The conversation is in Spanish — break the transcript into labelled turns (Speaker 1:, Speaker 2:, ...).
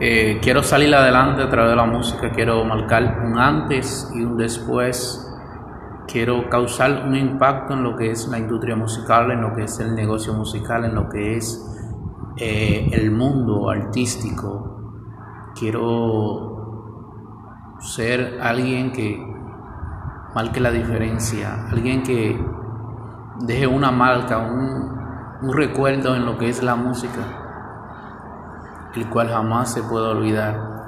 Speaker 1: Eh, quiero salir adelante a través de la música, quiero marcar un antes y un después, quiero causar un impacto en lo que es la industria musical, en lo que es el negocio musical, en lo que es eh, el mundo artístico. Quiero ser alguien que marque la diferencia, alguien que deje una marca, un, un recuerdo en lo que es la música el cual jamás se puede olvidar.